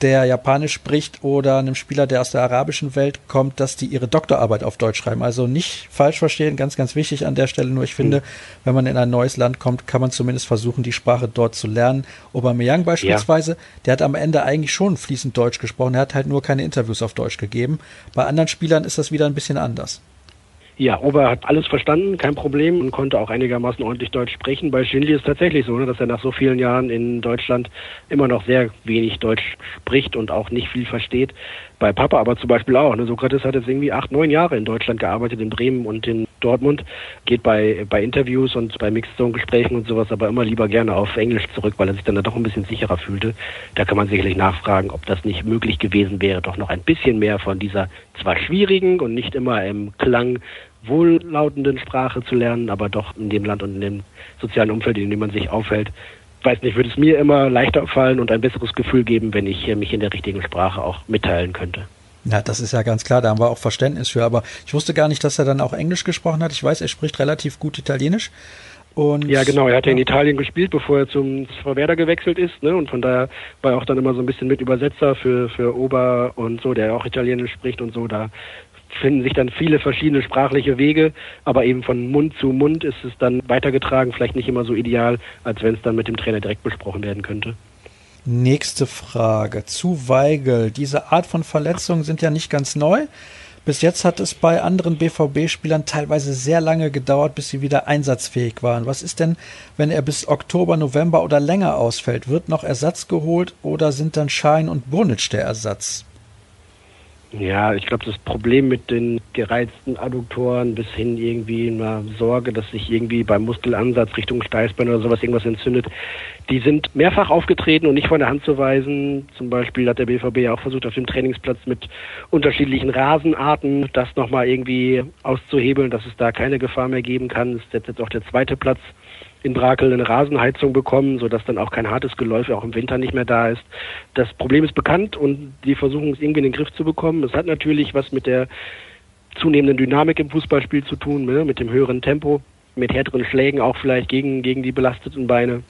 der Japanisch spricht oder einem Spieler, der aus der arabischen Welt kommt, dass die ihre Doktorarbeit auf Deutsch schreiben. Also nicht falsch verstehen, ganz, ganz wichtig an der Stelle. Nur ich finde, wenn man in ein neues Land kommt, kann man zumindest versuchen, die Sprache dort zu lernen. Aubameyang beispielsweise, ja. der hat am Ende eigentlich schon fließend Deutsch gesprochen. Er hat halt nur keine Interviews auf Deutsch gegeben. Bei anderen Spielern ist das wieder ein bisschen anders. Ja, Ober hat alles verstanden, kein Problem und konnte auch einigermaßen ordentlich Deutsch sprechen. Bei Schindli ist es tatsächlich so, ne, dass er nach so vielen Jahren in Deutschland immer noch sehr wenig Deutsch spricht und auch nicht viel versteht. Bei Papa aber zum Beispiel auch. Ne? Sokrates hat jetzt irgendwie acht, neun Jahre in Deutschland gearbeitet, in Bremen und in Dortmund, geht bei, bei Interviews und bei Mixed-Zone-Gesprächen und sowas aber immer lieber gerne auf Englisch zurück, weil er sich dann da doch ein bisschen sicherer fühlte. Da kann man sicherlich nachfragen, ob das nicht möglich gewesen wäre, doch noch ein bisschen mehr von dieser zwar schwierigen und nicht immer im Klang wohllautenden Sprache zu lernen, aber doch in dem Land und in dem sozialen Umfeld, in dem man sich aufhält. Ich weiß nicht, würde es mir immer leichter fallen und ein besseres Gefühl geben, wenn ich mich in der richtigen Sprache auch mitteilen könnte. Ja, das ist ja ganz klar, da haben wir auch Verständnis für. Aber ich wusste gar nicht, dass er dann auch Englisch gesprochen hat. Ich weiß, er spricht relativ gut Italienisch. Und ja, genau. Er hat ja in Italien gespielt, bevor er zum Werder gewechselt ist. Ne? Und von daher war er auch dann immer so ein bisschen mit Übersetzer für, für Ober und so, der auch Italienisch spricht und so. Da finden sich dann viele verschiedene sprachliche Wege, aber eben von Mund zu Mund ist es dann weitergetragen, vielleicht nicht immer so ideal, als wenn es dann mit dem Trainer direkt besprochen werden könnte. Nächste Frage. Zu Weigel. Diese Art von Verletzungen sind ja nicht ganz neu. Bis jetzt hat es bei anderen BVB-Spielern teilweise sehr lange gedauert, bis sie wieder einsatzfähig waren. Was ist denn, wenn er bis Oktober, November oder länger ausfällt? Wird noch Ersatz geholt oder sind dann Schein und Burnitsch der Ersatz? Ja, ich glaube, das Problem mit den gereizten Adduktoren bis hin irgendwie einer Sorge, dass sich irgendwie beim Muskelansatz Richtung Steißbein oder sowas irgendwas entzündet, die sind mehrfach aufgetreten und nicht von der Hand zu weisen. Zum Beispiel hat der BVB ja auch versucht, auf dem Trainingsplatz mit unterschiedlichen Rasenarten das nochmal irgendwie auszuhebeln, dass es da keine Gefahr mehr geben kann. Das ist jetzt auch der zweite Platz in Brakel eine Rasenheizung bekommen, sodass dann auch kein hartes Geläuf auch im Winter nicht mehr da ist. Das Problem ist bekannt und die versuchen es irgendwie in den Griff zu bekommen. Es hat natürlich was mit der zunehmenden Dynamik im Fußballspiel zu tun, ne? mit dem höheren Tempo, mit härteren Schlägen auch vielleicht gegen, gegen die belasteten Beine.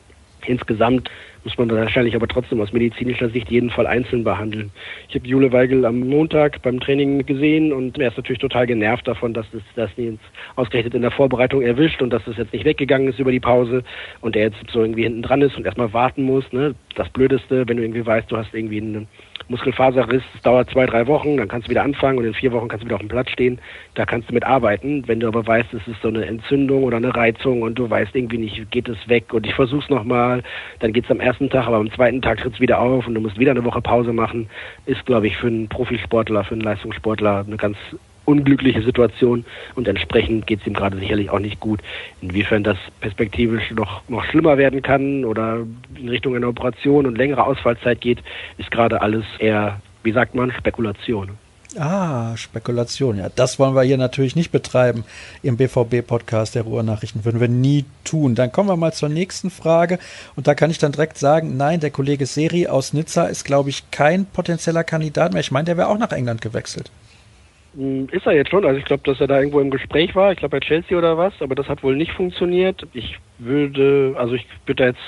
Insgesamt muss man wahrscheinlich aber trotzdem aus medizinischer Sicht jeden Fall einzeln behandeln. Ich habe Jule Weigel am Montag beim Training gesehen und er ist natürlich total genervt davon, dass es das jetzt ausgerechnet in der Vorbereitung erwischt und dass es jetzt nicht weggegangen ist über die Pause und er jetzt so irgendwie hinten dran ist und erstmal warten muss. Ne? Das Blödeste, wenn du irgendwie weißt, du hast irgendwie eine Muskelfaserriss, es dauert zwei, drei Wochen, dann kannst du wieder anfangen und in vier Wochen kannst du wieder auf dem Platz stehen. Da kannst du mit arbeiten. Wenn du aber weißt, es ist so eine Entzündung oder eine Reizung und du weißt irgendwie nicht, geht es weg und ich versuch's nochmal, dann geht's am ersten Tag, aber am zweiten Tag tritt's wieder auf und du musst wieder eine Woche Pause machen, ist, glaube ich, für einen Profisportler, für einen Leistungssportler eine ganz unglückliche Situation und entsprechend geht es ihm gerade sicherlich auch nicht gut. Inwiefern das perspektivisch noch, noch schlimmer werden kann oder in Richtung einer Operation und längere Ausfallzeit geht, ist gerade alles eher, wie sagt man, Spekulation. Ah, Spekulation. Ja, das wollen wir hier natürlich nicht betreiben im BVB-Podcast der Ruhrnachrichten. Würden wir nie tun. Dann kommen wir mal zur nächsten Frage. Und da kann ich dann direkt sagen, nein, der Kollege Seri aus Nizza ist, glaube ich, kein potenzieller Kandidat mehr. Ich meine, der wäre auch nach England gewechselt. Hm, ist er jetzt schon. Also ich glaube, dass er da irgendwo im Gespräch war. Ich glaube bei Chelsea oder was, aber das hat wohl nicht funktioniert. Ich würde, also ich würde jetzt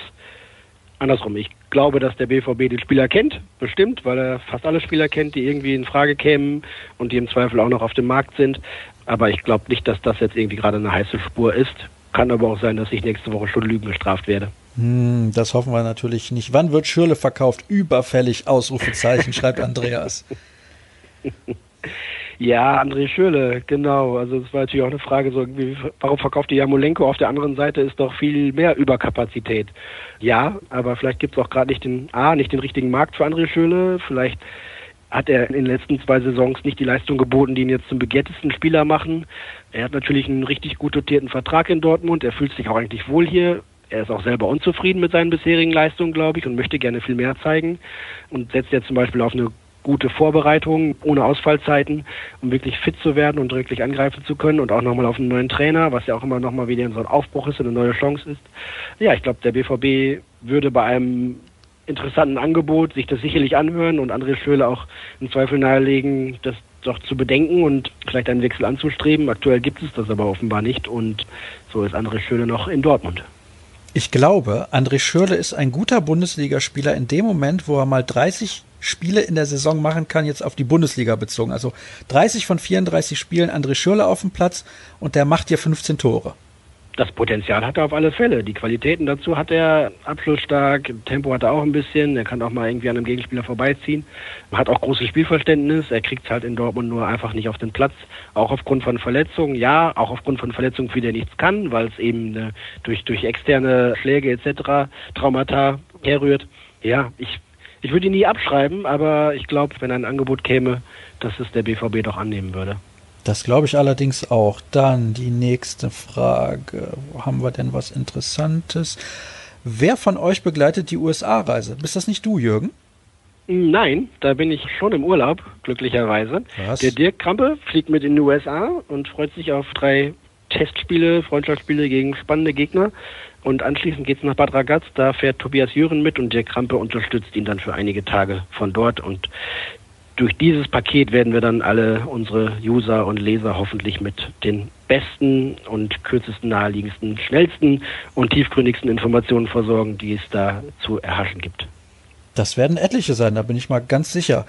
andersrum. Ich glaube, dass der BVB den Spieler kennt, bestimmt, weil er fast alle Spieler kennt, die irgendwie in Frage kämen und die im Zweifel auch noch auf dem Markt sind. Aber ich glaube nicht, dass das jetzt irgendwie gerade eine heiße Spur ist. Kann aber auch sein, dass ich nächste Woche schon Lügen gestraft werde. Hm, das hoffen wir natürlich nicht. Wann wird Schürle verkauft? Überfällig, Ausrufezeichen, schreibt Andreas. Ja, André Schürle, genau. Also es war natürlich auch eine Frage, so wie, warum verkauft die Jamolenko? Auf der anderen Seite ist doch viel mehr Überkapazität. Ja, aber vielleicht gibt es auch gerade nicht den A, nicht den richtigen Markt für André Schürle. Vielleicht hat er in den letzten zwei Saisons nicht die Leistung geboten, die ihn jetzt zum begehrtesten Spieler machen. Er hat natürlich einen richtig gut dotierten Vertrag in Dortmund. Er fühlt sich auch eigentlich wohl hier. Er ist auch selber unzufrieden mit seinen bisherigen Leistungen, glaube ich, und möchte gerne viel mehr zeigen und setzt jetzt zum Beispiel auf eine gute Vorbereitung ohne Ausfallzeiten, um wirklich fit zu werden und wirklich angreifen zu können und auch nochmal auf einen neuen Trainer, was ja auch immer nochmal wieder so ein Aufbruch ist und eine neue Chance ist. Ja, ich glaube, der BVB würde bei einem interessanten Angebot sich das sicherlich anhören und André Schöle auch im Zweifel nahelegen, das doch zu bedenken und vielleicht einen Wechsel anzustreben. Aktuell gibt es das aber offenbar nicht und so ist André Schöle noch in Dortmund. Ich glaube, André Schürle ist ein guter Bundesligaspieler in dem Moment, wo er mal 30 Spiele in der Saison machen kann, jetzt auf die Bundesliga bezogen. Also 30 von 34 Spielen André Schürle auf dem Platz und der macht hier 15 Tore. Das Potenzial hat er auf alle Fälle. Die Qualitäten dazu hat er abschlussstark, Tempo hat er auch ein bisschen, er kann auch mal irgendwie an einem Gegenspieler vorbeiziehen, hat auch großes Spielverständnis, er kriegt es halt in Dortmund nur einfach nicht auf den Platz, auch aufgrund von Verletzungen, ja, auch aufgrund von Verletzungen, für die er nichts kann, weil es eben äh, durch, durch externe Schläge etc., Traumata herrührt. Ja, ich ich würde ihn nie abschreiben, aber ich glaube, wenn ein Angebot käme, dass es der BVB doch annehmen würde. Das glaube ich allerdings auch. Dann die nächste Frage. Wo haben wir denn was Interessantes? Wer von euch begleitet die USA-Reise? Bist das nicht du, Jürgen? Nein, da bin ich schon im Urlaub, glücklicherweise. Was? Der Dirk Krampe fliegt mit in die USA und freut sich auf drei Testspiele, Freundschaftsspiele gegen spannende Gegner. Und anschließend geht es nach Bad Ragaz, da fährt Tobias Jüren mit und der Krampe unterstützt ihn dann für einige Tage von dort. Und durch dieses Paket werden wir dann alle unsere User und Leser hoffentlich mit den besten und kürzesten, naheliegendsten, schnellsten und tiefgründigsten Informationen versorgen, die es da zu erhaschen gibt. Das werden etliche sein, da bin ich mal ganz sicher.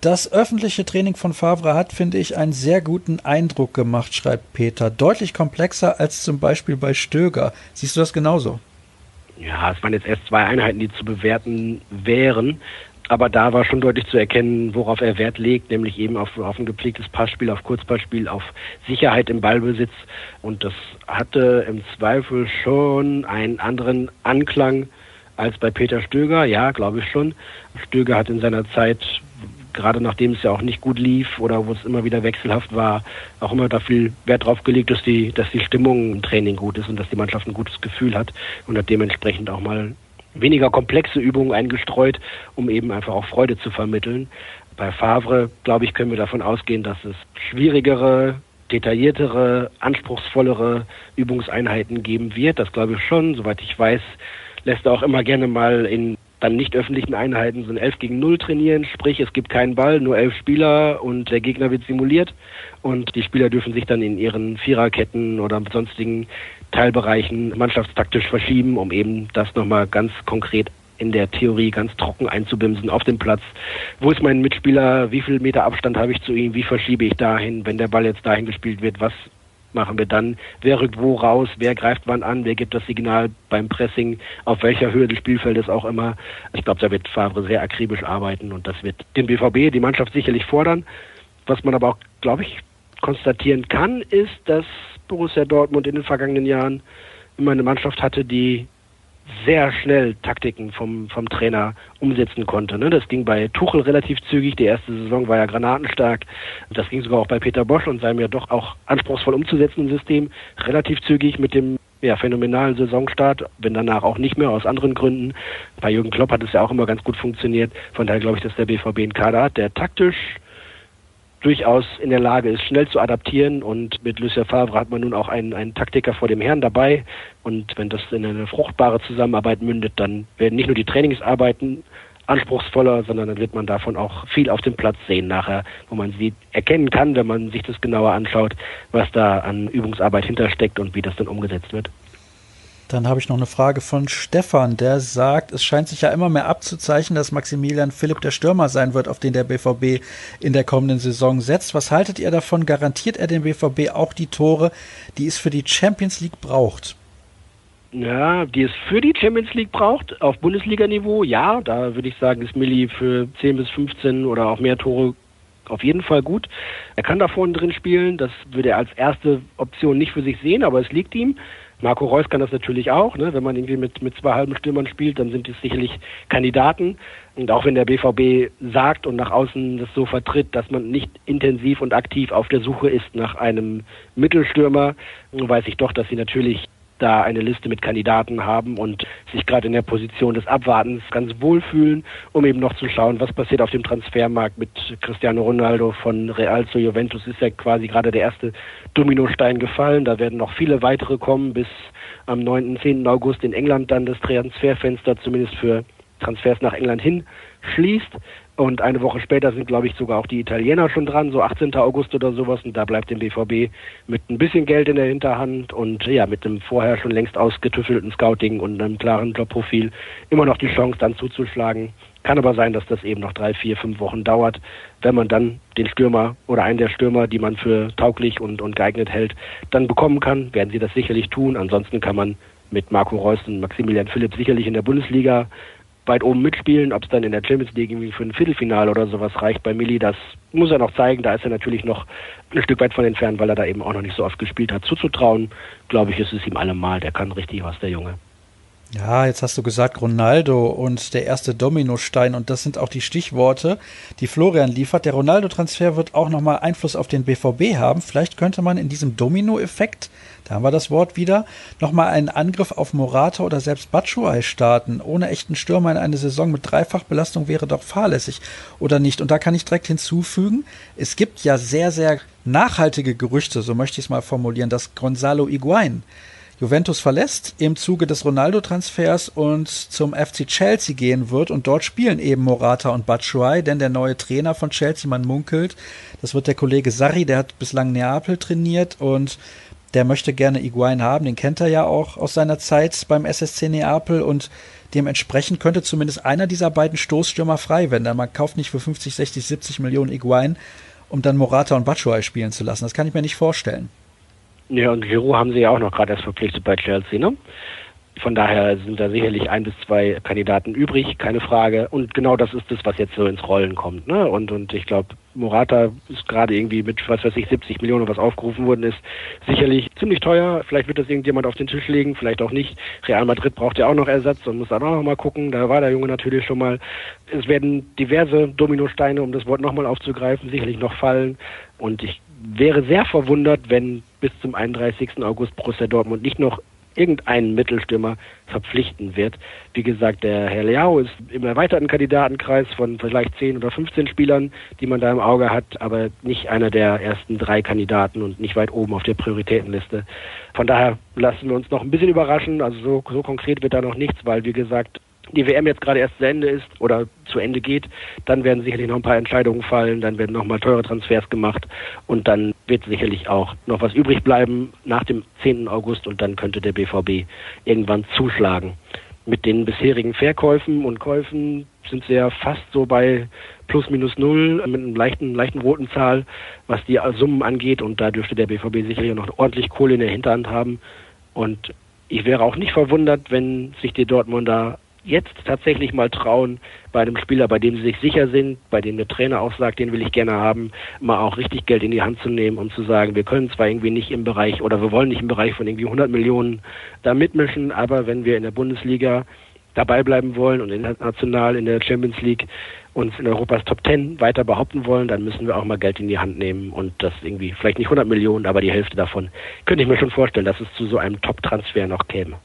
Das öffentliche Training von Favre hat, finde ich, einen sehr guten Eindruck gemacht, schreibt Peter. Deutlich komplexer als zum Beispiel bei Stöger. Siehst du das genauso? Ja, es waren jetzt erst zwei Einheiten, die zu bewerten wären. Aber da war schon deutlich zu erkennen, worauf er Wert legt, nämlich eben auf, auf ein gepflegtes Passspiel, auf Kurzpassspiel, auf Sicherheit im Ballbesitz. Und das hatte im Zweifel schon einen anderen Anklang als bei Peter Stöger. Ja, glaube ich schon. Stöger hat in seiner Zeit, gerade nachdem es ja auch nicht gut lief oder wo es immer wieder wechselhaft war, auch immer da viel Wert drauf gelegt, dass die, dass die Stimmung im Training gut ist und dass die Mannschaft ein gutes Gefühl hat und hat dementsprechend auch mal weniger komplexe Übungen eingestreut, um eben einfach auch Freude zu vermitteln. Bei Favre, glaube ich, können wir davon ausgehen, dass es schwierigere, detailliertere, anspruchsvollere Übungseinheiten geben wird. Das glaube ich schon. Soweit ich weiß, lässt er auch immer gerne mal in dann nicht öffentlichen Einheiten so ein 11 gegen 0 trainieren, sprich es gibt keinen Ball, nur elf Spieler und der Gegner wird simuliert und die Spieler dürfen sich dann in ihren Viererketten oder sonstigen Teilbereichen mannschaftstaktisch verschieben, um eben das nochmal ganz konkret in der Theorie ganz trocken einzubimsen auf dem Platz. Wo ist mein Mitspieler? Wie viel Meter Abstand habe ich zu ihm? Wie verschiebe ich dahin, wenn der Ball jetzt dahin gespielt wird? Was machen wir dann? Wer rückt wo raus? Wer greift wann an? Wer gibt das Signal beim Pressing? Auf welcher Höhe des Spielfeldes auch immer? Ich glaube, da wird Favre sehr akribisch arbeiten und das wird den BVB, die Mannschaft sicherlich fordern. Was man aber auch, glaube ich, konstatieren kann, ist, dass Borussia Dortmund in den vergangenen Jahren immer eine Mannschaft hatte, die sehr schnell Taktiken vom, vom Trainer umsetzen konnte. Ne? Das ging bei Tuchel relativ zügig. Die erste Saison war ja granatenstark. Das ging sogar auch bei Peter Bosch und seinem ja doch auch anspruchsvoll umzusetzenden System relativ zügig mit dem ja, phänomenalen Saisonstart, wenn danach auch nicht mehr aus anderen Gründen. Bei Jürgen Klopp hat es ja auch immer ganz gut funktioniert. Von daher glaube ich, dass der BVB einen Kader hat, der taktisch durchaus in der Lage ist, schnell zu adaptieren. Und mit Lucien Favre hat man nun auch einen, einen Taktiker vor dem Herrn dabei. Und wenn das in eine fruchtbare Zusammenarbeit mündet, dann werden nicht nur die Trainingsarbeiten anspruchsvoller, sondern dann wird man davon auch viel auf dem Platz sehen nachher, wo man sie erkennen kann, wenn man sich das genauer anschaut, was da an Übungsarbeit hintersteckt und wie das dann umgesetzt wird. Dann habe ich noch eine Frage von Stefan, der sagt, es scheint sich ja immer mehr abzuzeichnen, dass Maximilian Philipp der Stürmer sein wird, auf den der BVB in der kommenden Saison setzt. Was haltet ihr davon? Garantiert er dem BVB auch die Tore, die es für die Champions League braucht? Ja, die es für die Champions League braucht, auf Bundesliga-Niveau, ja, da würde ich sagen, ist Milli für 10 bis 15 oder auch mehr Tore auf jeden Fall gut. Er kann da vorne drin spielen, das würde er als erste Option nicht für sich sehen, aber es liegt ihm. Marco Reus kann das natürlich auch. Ne? Wenn man irgendwie mit, mit zwei halben Stürmern spielt, dann sind es sicherlich Kandidaten. Und auch wenn der BVB sagt und nach außen das so vertritt, dass man nicht intensiv und aktiv auf der Suche ist nach einem Mittelstürmer, weiß ich doch, dass sie natürlich da eine Liste mit Kandidaten haben und sich gerade in der Position des Abwartens ganz wohlfühlen, um eben noch zu schauen, was passiert auf dem Transfermarkt mit Cristiano Ronaldo von Real zu Juventus ist ja quasi gerade der erste Dominostein gefallen. Da werden noch viele weitere kommen bis am 9. 10. August in England dann das Transferfenster zumindest für Transfers nach England hin schließt. Und eine Woche später sind, glaube ich, sogar auch die Italiener schon dran, so 18. August oder sowas. Und da bleibt dem BVB mit ein bisschen Geld in der Hinterhand und ja, mit einem vorher schon längst ausgetüffelten Scouting und einem klaren Jobprofil immer noch die Chance, dann zuzuschlagen. Kann aber sein, dass das eben noch drei, vier, fünf Wochen dauert, wenn man dann den Stürmer oder einen der Stürmer, die man für tauglich und, und geeignet hält, dann bekommen kann. Werden sie das sicherlich tun. Ansonsten kann man mit Marco Reus und Maximilian Philipp sicherlich in der Bundesliga weit oben mitspielen. Ob es dann in der Champions League irgendwie für ein Viertelfinale oder sowas reicht bei Milli, das muss er noch zeigen. Da ist er natürlich noch ein Stück weit von entfernt, weil er da eben auch noch nicht so oft gespielt hat. Zuzutrauen, glaube ich, ist es ihm allemal. Der kann richtig was, der Junge. Ja, jetzt hast du gesagt Ronaldo und der erste Dominostein und das sind auch die Stichworte, die Florian liefert. Der Ronaldo-Transfer wird auch nochmal Einfluss auf den BVB haben. Vielleicht könnte man in diesem Domino-Effekt, da haben wir das Wort wieder, nochmal einen Angriff auf Morata oder selbst Batshuayi starten. Ohne echten Stürmer in eine Saison mit Dreifachbelastung wäre doch fahrlässig, oder nicht? Und da kann ich direkt hinzufügen, es gibt ja sehr, sehr nachhaltige Gerüchte, so möchte ich es mal formulieren, dass Gonzalo Iguain Juventus verlässt im Zuge des Ronaldo-Transfers und zum FC Chelsea gehen wird. Und dort spielen eben Morata und Batshuayi, denn der neue Trainer von Chelsea, man munkelt, das wird der Kollege Sarri, der hat bislang Neapel trainiert und der möchte gerne Iguain haben, den kennt er ja auch aus seiner Zeit beim SSC Neapel und dementsprechend könnte zumindest einer dieser beiden Stoßstürmer frei werden. Man kauft nicht für 50, 60, 70 Millionen Iguain, um dann Morata und Batshuayi spielen zu lassen. Das kann ich mir nicht vorstellen. Ja, und Giroud haben sie ja auch noch gerade erst verpflichtet bei Chelsea, ne? Von daher sind da sicherlich ein bis zwei Kandidaten übrig, keine Frage. Und genau das ist das, was jetzt so ins Rollen kommt. Ne? Und, und ich glaube, Morata ist gerade irgendwie mit, was weiß ich, 70 Millionen, was aufgerufen worden ist, sicherlich ziemlich teuer. Vielleicht wird das irgendjemand auf den Tisch legen, vielleicht auch nicht. Real Madrid braucht ja auch noch Ersatz und muss dann auch noch mal gucken. Da war der Junge natürlich schon mal. Es werden diverse Dominosteine, um das Wort nochmal aufzugreifen, sicherlich noch fallen. Und ich wäre sehr verwundert, wenn bis zum 31. August Borussia Dortmund nicht noch irgendeinen Mittelstürmer verpflichten wird. Wie gesagt, der Herr Leao ist im erweiterten Kandidatenkreis von vielleicht 10 oder 15 Spielern, die man da im Auge hat, aber nicht einer der ersten drei Kandidaten und nicht weit oben auf der Prioritätenliste. Von daher lassen wir uns noch ein bisschen überraschen. Also so, so konkret wird da noch nichts, weil wie gesagt, die WM jetzt gerade erst zu Ende ist oder zu Ende geht, dann werden sicherlich noch ein paar Entscheidungen fallen, dann werden noch mal teure Transfers gemacht und dann wird sicherlich auch noch was übrig bleiben nach dem 10. August und dann könnte der BVB irgendwann zuschlagen. Mit den bisherigen Verkäufen und Käufen sind sie ja fast so bei plus minus null mit einem leichten, leichten roten Zahl, was die Summen angeht und da dürfte der BVB sicherlich noch ordentlich Kohle in der Hinterhand haben und ich wäre auch nicht verwundert, wenn sich die Dortmunder jetzt tatsächlich mal trauen, bei einem Spieler, bei dem sie sich sicher sind, bei dem der Trainer auch sagt, den will ich gerne haben, mal auch richtig Geld in die Hand zu nehmen und zu sagen, wir können zwar irgendwie nicht im Bereich oder wir wollen nicht im Bereich von irgendwie 100 Millionen da mitmischen, aber wenn wir in der Bundesliga dabei bleiben wollen und international in der Champions League uns in Europas Top Ten weiter behaupten wollen, dann müssen wir auch mal Geld in die Hand nehmen und das irgendwie vielleicht nicht 100 Millionen, aber die Hälfte davon könnte ich mir schon vorstellen, dass es zu so einem Top-Transfer noch käme.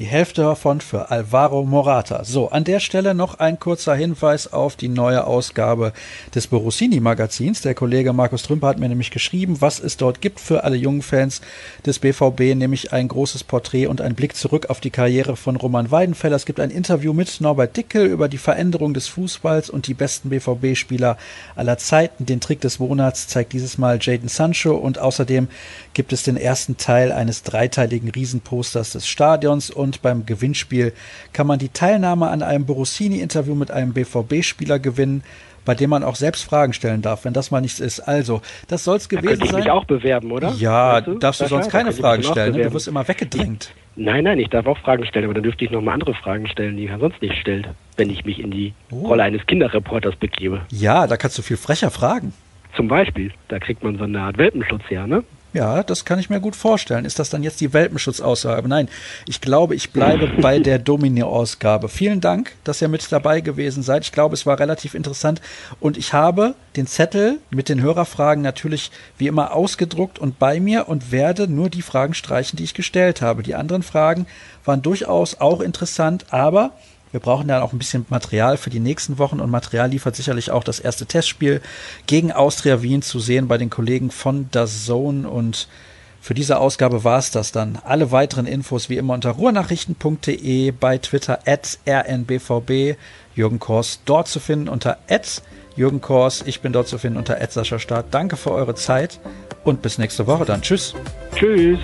Die Hälfte davon für Alvaro Morata. So, an der Stelle noch ein kurzer Hinweis auf die neue Ausgabe des Borossini Magazins. Der Kollege Markus Trümper hat mir nämlich geschrieben, was es dort gibt für alle jungen Fans des BVB, nämlich ein großes Porträt und ein Blick zurück auf die Karriere von Roman Weidenfeller. Es gibt ein Interview mit Norbert Dickel über die Veränderung des Fußballs und die besten BVB-Spieler aller Zeiten. Den Trick des Monats zeigt dieses Mal Jaden Sancho und außerdem gibt es den ersten Teil eines dreiteiligen Riesenposters des Stadions und beim Gewinnspiel kann man die Teilnahme an einem Borossini-Interview mit einem BVB-Spieler gewinnen, bei dem man auch selbst Fragen stellen darf, wenn das mal nichts ist. Also, das soll's gewesen da ich sein. mich auch bewerben, oder? Ja, weißt du? darfst du Sascha? sonst keine Fragen stellen. Ne? Du wirst immer weggedrängt. Nein, nein, ich darf auch Fragen stellen, aber dann dürfte ich nochmal andere Fragen stellen, die man sonst nicht stellt, wenn ich mich in die oh. Rolle eines Kinderreporters begebe. Ja, da kannst du viel frecher fragen. Zum Beispiel, da kriegt man so eine Art Welpenschutz her, ne? Ja, das kann ich mir gut vorstellen. Ist das dann jetzt die Welpenschutzausgabe? Nein, ich glaube, ich bleibe bei der Domino-Ausgabe. Vielen Dank, dass ihr mit dabei gewesen seid. Ich glaube, es war relativ interessant und ich habe den Zettel mit den Hörerfragen natürlich wie immer ausgedruckt und bei mir und werde nur die Fragen streichen, die ich gestellt habe. Die anderen Fragen waren durchaus auch interessant, aber wir brauchen dann auch ein bisschen Material für die nächsten Wochen und Material liefert sicherlich auch das erste Testspiel gegen Austria Wien zu sehen bei den Kollegen von Das Zone und für diese Ausgabe war es das dann. Alle weiteren Infos wie immer unter ruhrnachrichten.de, bei Twitter at rnbvb, Jürgen Kors dort zu finden unter at Jürgen Kors, ich bin dort zu finden unter at Sascha Start. Danke für eure Zeit und bis nächste Woche dann. Tschüss. Tschüss.